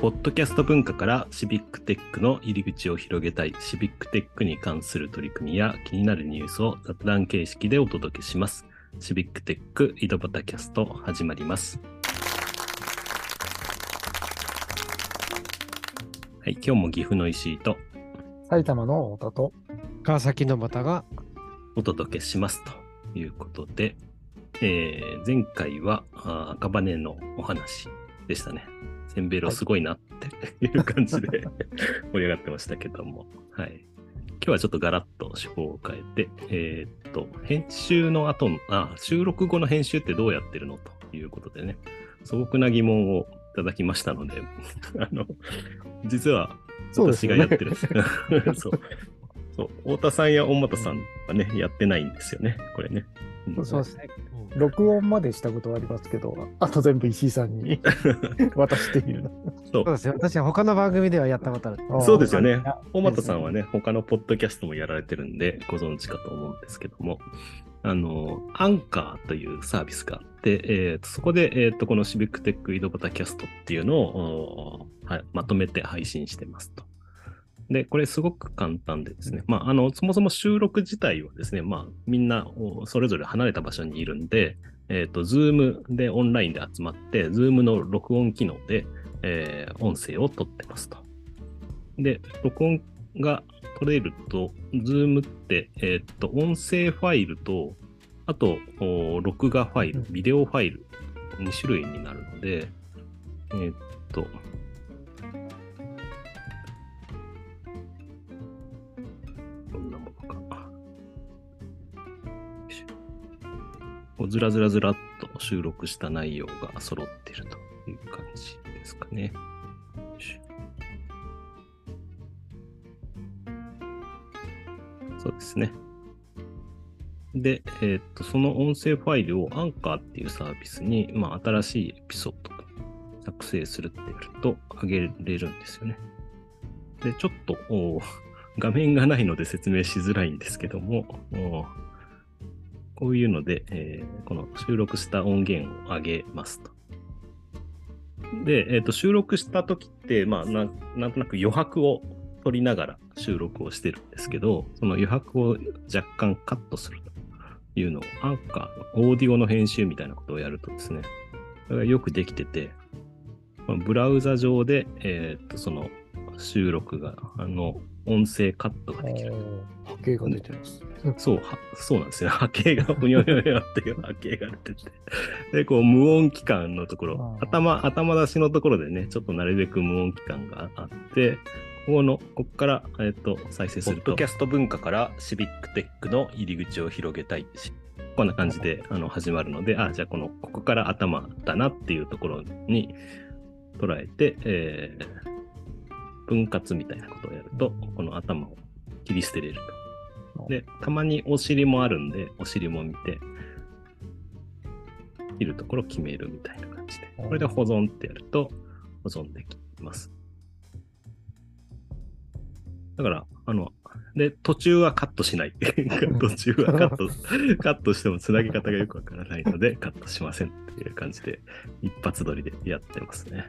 ポッドキャスト文化からシビックテックの入り口を広げたいシビックテックに関する取り組みや気になるニュースを雑談形式でお届けします。シビックテック井戸端キャスト始まります。はい、今日も岐阜の石井と埼玉の太田と、川崎の又がお届けしますということで、えー前回は赤羽のお話でしたね。センベロすごいなっていう感じで 盛り上がってましたけども、はい。今日はちょっとガラッと手法を変えて、えーっと、編集の後のあ、収録後の編集ってどうやってるのということでね、素朴な疑問をいただきましたので、あの、実は私がやってるんです。そう。そう。太田さんや大俣さんはね、やってないんですよね、これね。うんそうですね。録音までしたことはありますけど、あと全部石井さんに 渡してみるの。そうそうですよ。私は他の番組ではやったことある。そうですよねあ。大俣さんはね、他のポッドキャストもやられてるんで、ご存知かと思うんですけども、あの、アンカーというサービスがあって、えーとそこで、えーとこのシビックテック井戸端キャストっていうのを、おはいまとめて配信してますと。で、これすごく簡単でですね、まあ、あの、そもそも収録自体はですね、まあ、みんなおそれぞれ離れた場所にいるんで、えっ、と、ズームでオンラインで集まって、ズームの録音機能で、えー音声を取ってますと。で、録音が取れると、ズームって、えーっと、音声ファイルと、あと、お録画ファイル、ビデオファイル、2種類になるので、えーっと、ずらずらずらっと収録した内容が揃っているという感じですかね。そうですね。で、えーっと、その音声ファイルをアンカーっていうサービスに、まあ、新しいエピソード作成するってやると上げれるんですよね。で、ちょっと画面がないので説明しづらいんですけども、こういうので、えーこの収録した音源を上げますと。で、えーと収録した時って、まあなん、なんとなく余白を取りながら収録をしてるんですけど、その余白を若干カットするというのを、アンカーオーディオの編集みたいなことをやるとですね、それがよくできてて、ブラウザ上で、えーと、その収録が、あの、音声カットができる。波形が出てます。そう、はそうなんですよ。波形がふにょにょにょっていう波形が出てて。で、こう、無音期間のところ、頭、頭出しのところでね、ちょっとなるべく無音期間があって、ここの、ここから、えっ、と、再生すると。ポッドキャスト文化からシビックテックの入り口を広げたいし。こんな感じであの始まるので、あ、じゃあこの、ここから頭だなっていうところに捉えて、えー分割みたいなことをやると、この頭を切り捨てれると。で、たまにお尻もあるんで、お尻も見て、切るところ決めるみたいな感じで。これで保存ってやると、保存できます。だから、あの、で、途中はカットしない。途中はカット、カットしてもつなぎ方がよくわからないので、カットしませんっていう感じで、一発撮りでやってますね。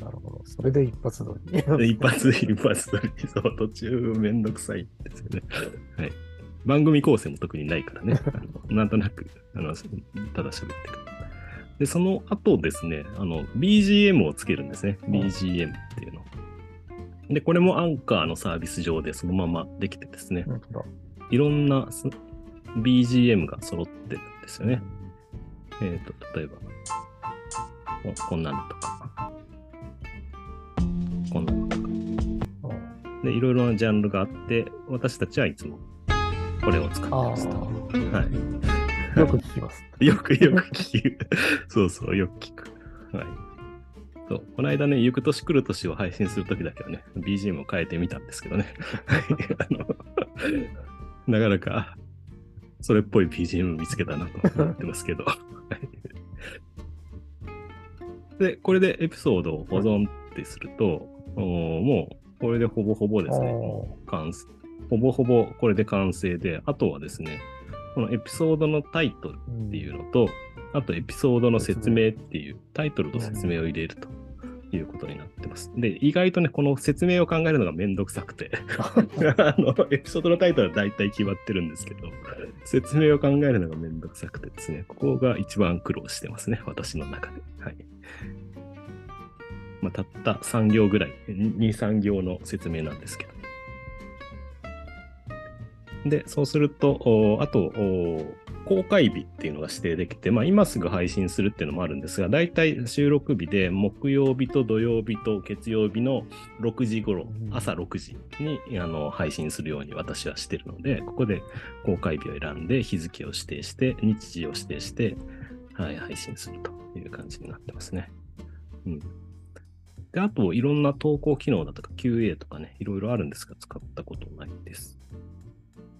なるほど。それで一発撮り。で一発、一発撮り、そう、途中めんどくさいですよね。はい。番組構成も特にないからね。なんとなく、あの、ただ喋ってくる。で、その後ですね、あの、BGM をつけるんですね。BGM っていうの。で、これもアンカーのサービス上でそのままできてですね、いろんなす BGM が揃ってるんですよね。えっ、と、例えば、ここんなのとか、で、いろいろなジャンルがあって、私たちはいつもこれを使ってあますと。あ、はい。よく聞きます。よくよく聞く。そうそう、よく聞く。はい。そうこの間ね、行く年来る年を配信するときだけはね、BGM を変えてみたんですけどね。はいあのなかなか、それっぽい BGM 見つけたなと思ってますけど。はいで、これでエピソードを保存ってすると、もう、これでほぼほぼですね、完成ほぼほぼこれで完成で、あとはですね、このエピソードのタイトルっていうのと、あとエピソードの説明っていうタイトルと説明を入れるということになってます。で、意外とね、この説明を考えるのがめんどくさくて、あの、エピソードのタイトルは大体決まってるんですけど、説明を考えるのがめんどくさくてですね、ここが一番苦労してますね、私の中で。はい。まあ、たった3行ぐらい、2、3行の説明なんですけど。で、そうすると、おあと、お公開日っていうのが指定できて、まあ、今すぐ配信するっていうのもあるんですが、大体収録日で木曜日と土曜日と月曜日の6時頃、朝6時にあの配信するように私はしてるので、ここで公開日を選んで日付を指定して、日時を指定して、はい、配信するという感じになってますね。うん。で、あと、いろんな投稿機能だとか QA とかね、いろいろあるんですが、使ったことないです。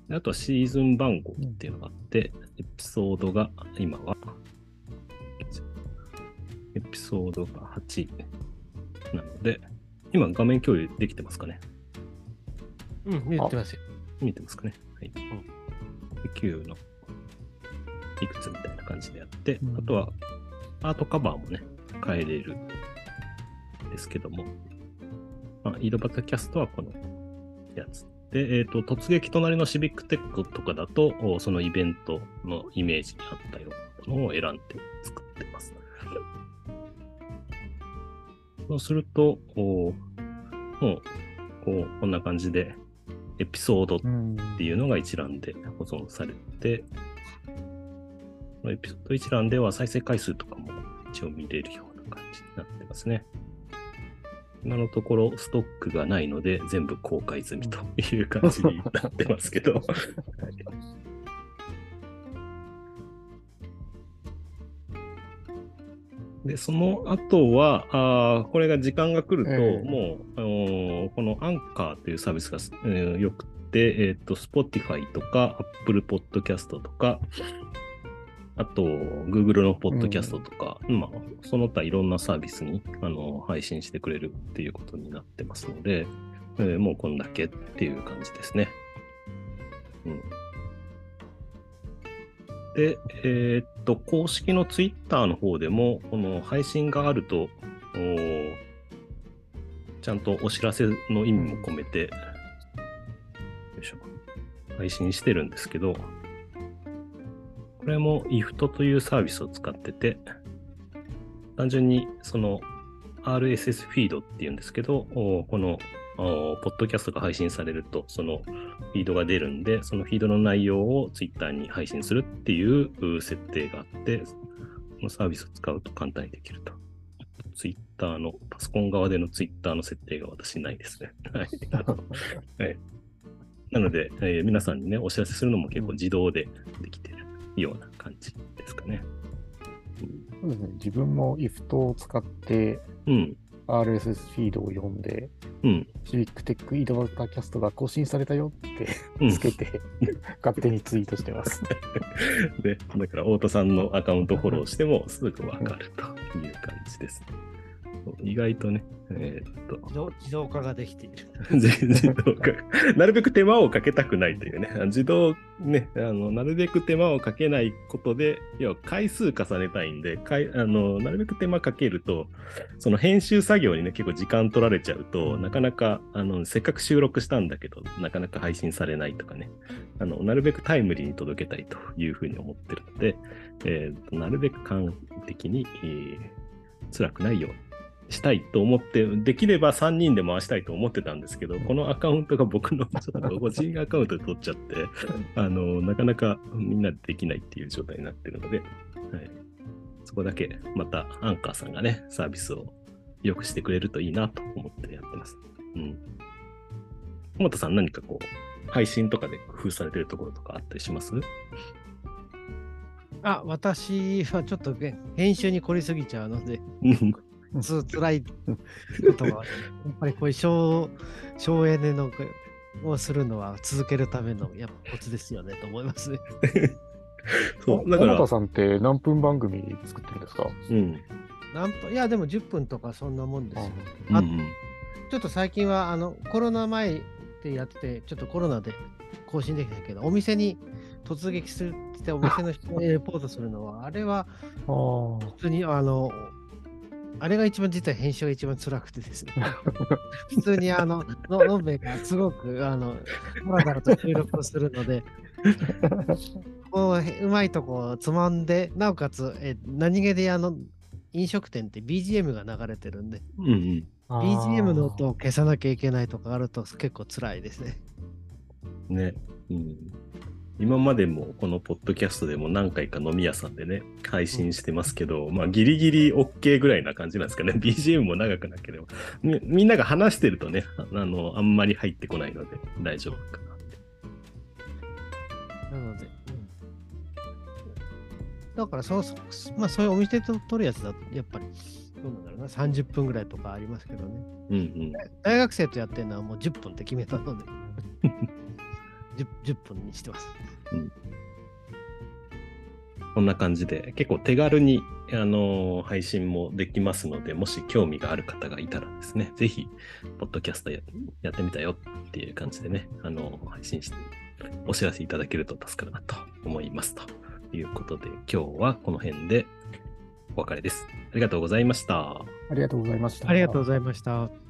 であとはシーズン番号っていうのがあって、エピソードが今は、エピソードが8なので、今画面共有できてますかね？うん、言ってますよ。見てますかね？はい。で9のいくつみたいな感じでやって、うんあとはアートカバーもね、変えれるんですけども、まあ、井戸端キャストはこのやつ。で、えっ、と、突撃隣のシビックテックとかだと、そのイベントのイメージにあったようなものを選んで作ってます。そうすると、もう、こう、こんな感じで、エピソード。っていうのが一覧で保存されて、このエピソード一覧では再生回数とかも一応見れるような感じになってますね。今のところストックがないので全部公開済みという感じになってますけど。は いで、その後は、あーこれが時間が来ると、ええもう、あのーこのアンカーというサービスが、えーよくて、えっ、と、Spotify とか Apple Podcast とか、あと、Google の Podcast とか、まあ、その他いろんなサービスに、あの配信してくれるっていうことになってますので、えーもうこんだけっていう感じですね。うん。で、えーっと、公式の Twitter の方でも、この配信があると、ちゃんとお知らせの意味も込めて、配信してるんですけど、これも IFT というサービスを使ってて、単純にその RSS フィードっていうんですけど、おこのおポッドキャストが配信されると、そのフィードが出るんで、そのフィードの内容を Twitter に配信するっていうう設定があって、このサービスを使うと簡単にできると。Twitter の、パソコン側での Twitter の設定が私ないですね。はい。はいなので、えー皆さんにね、お知らせするのも結構自動でできような感じですかね。そうですね。自分も IFT を使ってうん。RSS フィードを読んで、うん。シビックテック井戸端キャストが更新されたよってうんつけて、勝手にツイートしてます。で、だから、太田さんのアカウントフォローしてもすぐわかるという感じです。意外とね、えーっと、自動化ができている。自 自動化、なるべく手間をかけたくないというね、自動、ね、あの、なるべく手間をかけないことで、要は回数重ねたいんで、かいあのなるべく手間かけると、その編集作業にね、結構時間取られちゃうと、なかなか、あの、せっかく収録したんだけど、なかなか配信されないとかね、あの、なるべくタイムリーに届けたいというふうに思ってるので、えーとなるべく簡易的に、えー辛くないようにしたいと思って、できれば3人で回したいと思ってたんですけど、このアカウントが僕のちょっと個人アカウントで取っちゃって、あの、なかなかみんなでできないっていう状態になってるので、はい、そこだけまたアンカーさんがね、サービスを良くしてくれるといいなと思ってやってます。うん。小本さん何かこう、配信とかで工夫されてるところとかあったりします？あ、私はちょっとね編集に凝りすぎちゃうので、う んつ辛いことは、やっぱりこういう省省エネのをするのは続けるためのやっぱコツですよねと思いますね。そう、だか田、さんって何分番組作ってるんですか？うん。何分いや、でも10分とかそんなもんですよ。うんあちょっと最近はあのコロナ前でやってて、ちょっとコロナで更新できないけど、お店に突撃するってお店の人にレポートするのは、あれはああ。普通にあのあれが一番実は編集が一番辛くてですね。普通にあの、ののんべえがすごく、あの、だらだらと収録をするので、こう、うまいとこをつまんで、なおかつ、え何気であの、飲食店って BGM が流れてるんで、うんうん。BGM の音を消さなきゃいけないとかあると結構辛いですね。ね。うん。今までもこのポッドキャストでも何回か飲み屋さんでね、配信してますけど、まあギリギリ OK ぐらいな感じなんですかね。BGM も長くなければ。みみんなが話してるとね、ああの、あんまり入ってこないので大丈夫かな。なので、だからそうそ、まあそういうお店と取るやつだと、やっぱり、どうなんだろうな、30分ぐらいとかありますけどね。うんうん。大学生とやってるのはもう10分って決めたので、10, 10分にしてます。こんな感じで、結構手軽に、あの配信もできますので、もし興味がある方がいたらですね、ぜひ、ポッドキャストややってみたよっていう感じでね、あの配信して、お知らせいただけると助かるなと思います。ということで、今日はこの辺でお別れです。ありがとうございました。ありがとうございました。ありがとうございました。